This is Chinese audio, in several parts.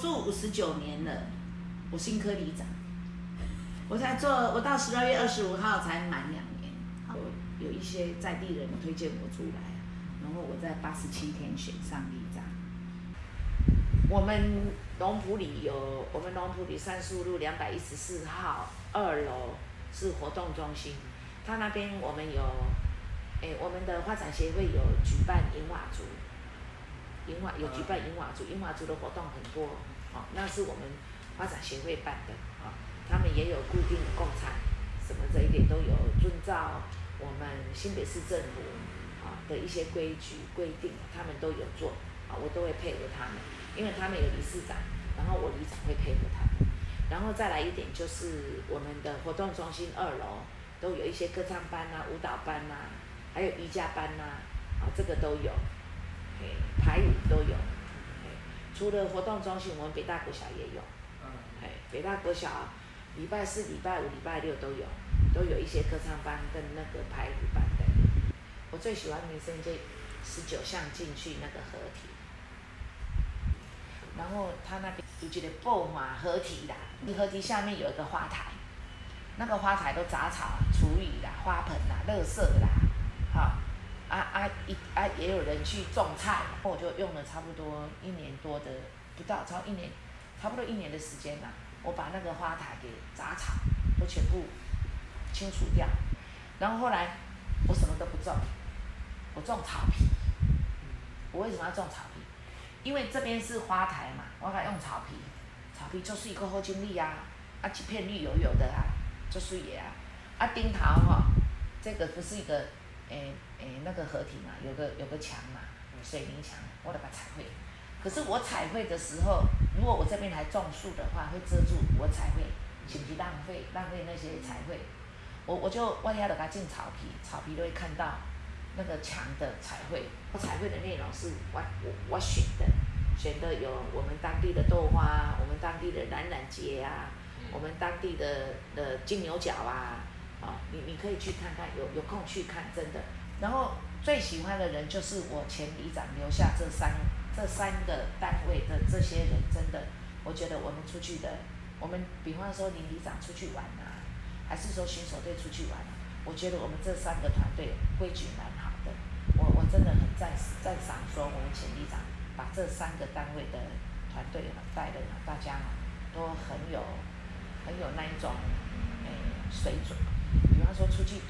住五十九年了，我新科里长，我才做，我到十二月二十五号才满两年，有有一些在地人推荐我出来，然后我在八十七天选上里长。我们龙埔里有，我们龙埔里三树路两百一十四号二楼是活动中心，他那边我们有，诶，我们的发展协会有举办银瓦族。银瓦有举办银瓦族，银瓦族的活动很多，哦，那是我们发展协会办的，啊，他们也有固定的供餐，什么这一点都有遵照我们新北市政府啊的一些规矩规定，他们都有做，啊，我都会配合他们，因为他们有理事长，然后我里长会配合他们，然后再来一点就是我们的活动中心二楼都有一些歌唱班呐、舞蹈班呐，还有瑜伽班呐，啊，这个都有。台语都有，除了活动中心，我们北大国小也有，哎，北大国小礼拜四、礼拜五、礼拜六都有，都有一些歌唱班跟那个排舞班的。我最喜欢民生街十九巷进去那个合体，然后他那边有一个布马合体啦，合体下面有一个花台，那个花台都杂草、厨余啦、花盆啦、垃圾啦，一啊也有人去种菜，我就用了差不多一年多的，不到超一年，差不多一年的时间啦。我把那个花台给杂草都全部清除掉，然后后来我什么都不种，我种草皮。我为什么要种草皮？因为这边是花台嘛，我该用草皮，草皮就是一个好经历啊，啊几片绿油油的啊，就是也啊，啊丁桃哈，这个不是一个。诶诶，那个合体嘛，有个有个墙嘛，水泥墙，我得把彩绘。可是我彩绘的时候，如果我这边还种树的话，会遮住我彩绘，岂不是浪费浪费那些彩绘？我我就万一要给它进草皮，草皮都会看到那个墙的彩绘。我彩绘的内容是我我我选的，选的有我们当地的豆花，我们当地的冉冉节啊，我们当地的的金牛角啊。啊，你你可以去看看，有有空去看，真的。然后最喜欢的人就是我前里长留下这三这三个单位的这些人，真的，我觉得我们出去的，我们比方说林里长出去玩啊，还是说巡守队出去玩，我觉得我们这三个团队规矩蛮好的。我我真的很赞赞赏说我们前里长把这三个单位的团队带的大家都很有很有那一种水准。比方说出去，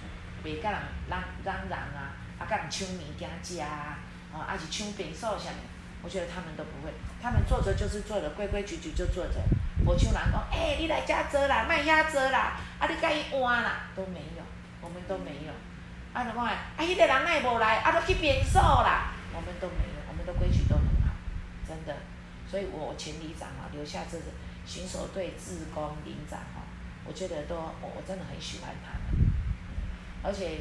袂甲人嚷嚷嚷啊，啊甲人抢物件食啊，哦，还是抢便所啥物，我觉得他们都不会，他们做着就是做着，规规矩矩就做着，无像人讲，诶，你来遮坐啦，卖遐坐啦，啊你甲伊换啦，都没有，我们都没有，啊就讲，啊迄个人奈无来，啊都去便所啦，我们都没有，我们的规矩都很好，真的，所以我前里长啊，留下这个巡守队、志工、领长。我觉得都我我真的很喜欢他们，而且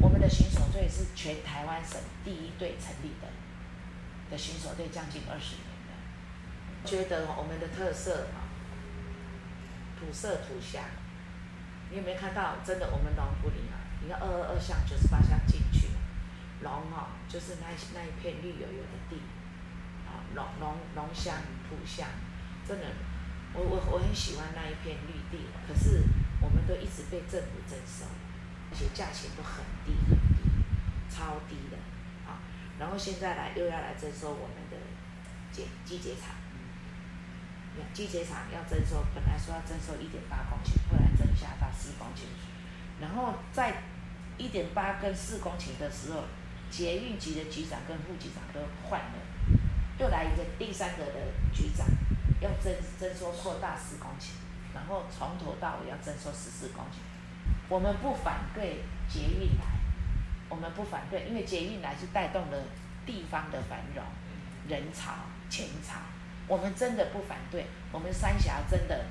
我们的巡守队是全台湾省第一队成立的的巡守队，将近二十年的。觉得我们的特色啊，土色土香，你有没有看到？真的，我们龙埔里啊，你看二二二巷九十八巷进去，龙哦，就是那那一片绿油油的地，啊，龙龙龙香土香，真的。我我我很喜欢那一片绿地，可是我们都一直被政府征收，而且价钱都很低很低，超低的啊！然后现在来又要来征收我们的结集结场，集结场要征收，本来说要征收一点八公顷，后来增加到四公顷，然后在一点八跟四公顷的时候，捷运局的局长跟副局长都换了，又来一个第三个的局长。要征征收扩大十公顷，然后从头到尾要征收十四公顷。我们不反对捷运来，我们不反对，因为捷运来是带动了地方的繁荣，人潮、钱潮，我们真的不反对。我们三峡真的，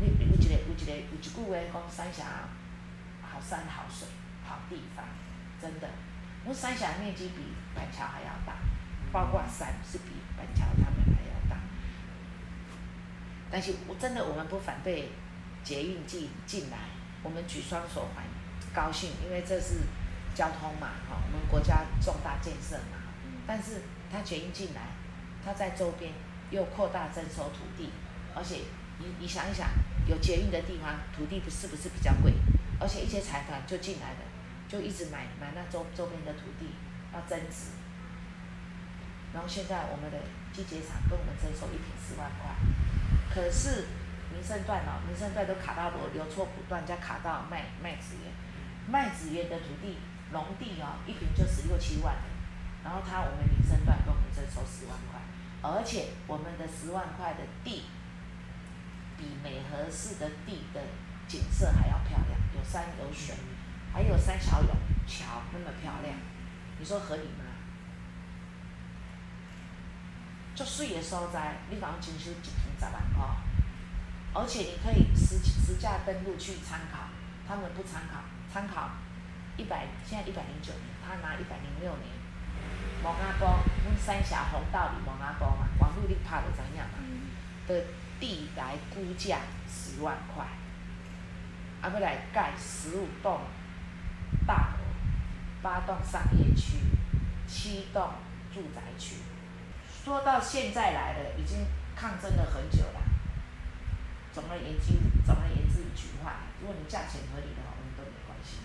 你有一个有一个有一句话讲三峡好山好水好地方，真的。我们三峡面积比板桥还要大，包括山是比板桥他们还。但是我真的我们不反对捷运进进来，我们举双手欢，高兴，因为这是交通嘛，哈，我们国家重大建设嘛。但是它捷运进来，它在周边又扩大征收土地，而且你你想一想，有捷运的地方，土地不是不是比较贵，而且一些财团就进来了，就一直买买那周周边的土地，要增值。然后现在我们的机节厂跟我们征收一平四万块，可是民生段哦，民生段都卡到流流错补段，加卡到卖卖子园，卖子园的土地农地哦，一平就十六七万，然后他我们民生段跟我们征收十万块。而且我们的十万块的地，比美和市的地的景色还要漂亮，有山有水，还有三桥有桥那么漂亮，你说合理吗？就水的所在，你讲征收一平十万块，而且你可以实实价登录去参考，他们不参考，参考一百现在一百零九年，他拿一百零六年。毛阿公，阮三峡红道里毛阿公嘛，网络你拍就知影嘛。的地来估价十万块，啊，要来盖十五栋大楼，八栋商业区，七栋住宅区。说到现在来了，已经抗争了很久了。总而言之，总而言之一句话，如果你价钱合理的话，我们都没关系。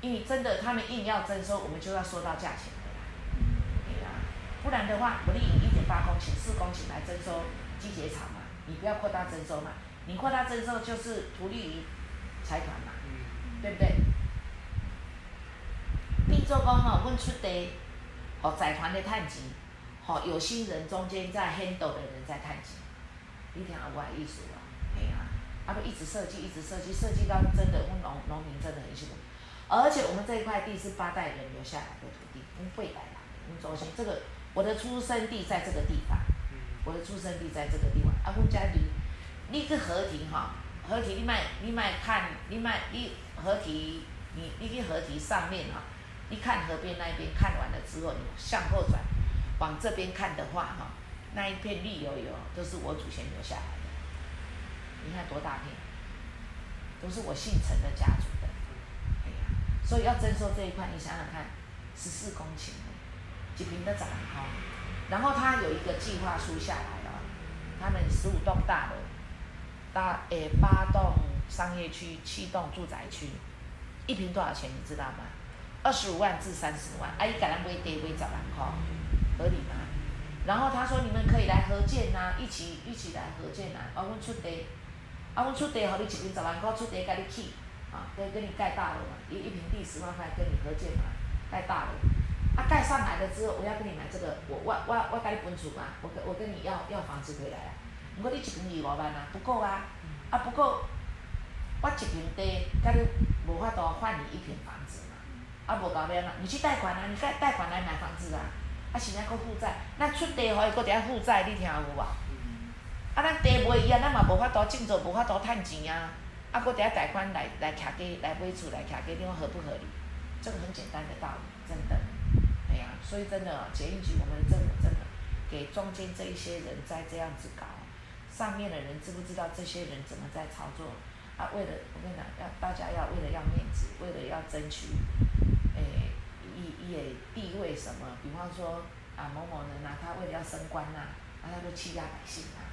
因为真的，他们硬要征收，我们就要说到价钱的啦。对啊，不然的话，我你以一点八公顷、四公顷来征收机械厂嘛，你不要扩大征收嘛。你扩大征收就是图利于财团嘛，对不对？变做讲吼，阮出地，互财团的趁钱，互有心人中间在 handle 的人在趁钱，你听有无意思无？嘿啊，啊不一直设计，一直设计，设计到真的，我们农农民真的很辛苦。而且我们这一块地是八代人留下来的土地，不会来啦。我们中心这个，我的出生地在这个地方，我的出生地在这个地方。啊，阮家离，你去合体哈，合体你卖你卖看，你卖你合体，你你去合体上面哈，你看河边那一边看完了之后，你向后转，往这边看的话哈，那一片绿油油都是我祖先留下来的。你看多大片，都是我姓陈的家族的。哎呀。所以要征收这一块，你想想看，十四公顷，几平的长哈，然后他有一个计划书下来了，他们十五栋大楼，大诶八栋商业区，七栋住宅区，一平多少钱你知道吗？二十五万至三十万，啊伊给咱买地买十万块，合理吗？然后他说你们可以来合建呐，一起一起来合建呐，啊阮出地，啊阮出地，好你一平十万块出地，甲你起。啊，跟跟你盖大楼嘛，一一平地十万块，跟你合建嘛，盖大楼。啊，盖上来了之后，我要跟你买这个，我我我我跟你分厝嘛，我跟我跟你要要房子回来啊。不过你一平二五万啊，不够啊。啊，不过我一平地，甲你无法度换你一平房子。啊，无够咩啊？你去贷款啊，你贷贷款来买房子啊。啊，现在搁负债，那出地互伊搁伫遐负债，你听有无？啊，咱地卖伊啊，咱嘛无法度种作，无法度趁钱啊。啊，搁伫遐贷款来来徛家来买厝来徛家，你讲合不合理？这个很简单的道理，真的，哎呀，所以真的，捷运局我们的政府真的给中间这一些人在这样子搞，上面的人知不知道这些人怎么在操作？啊，为了我跟你讲，要大家要为了要面子，为了要争取，一一地位什么？比方说啊，某某人啊，他为了要升官呐，啊，他就欺压百姓啊。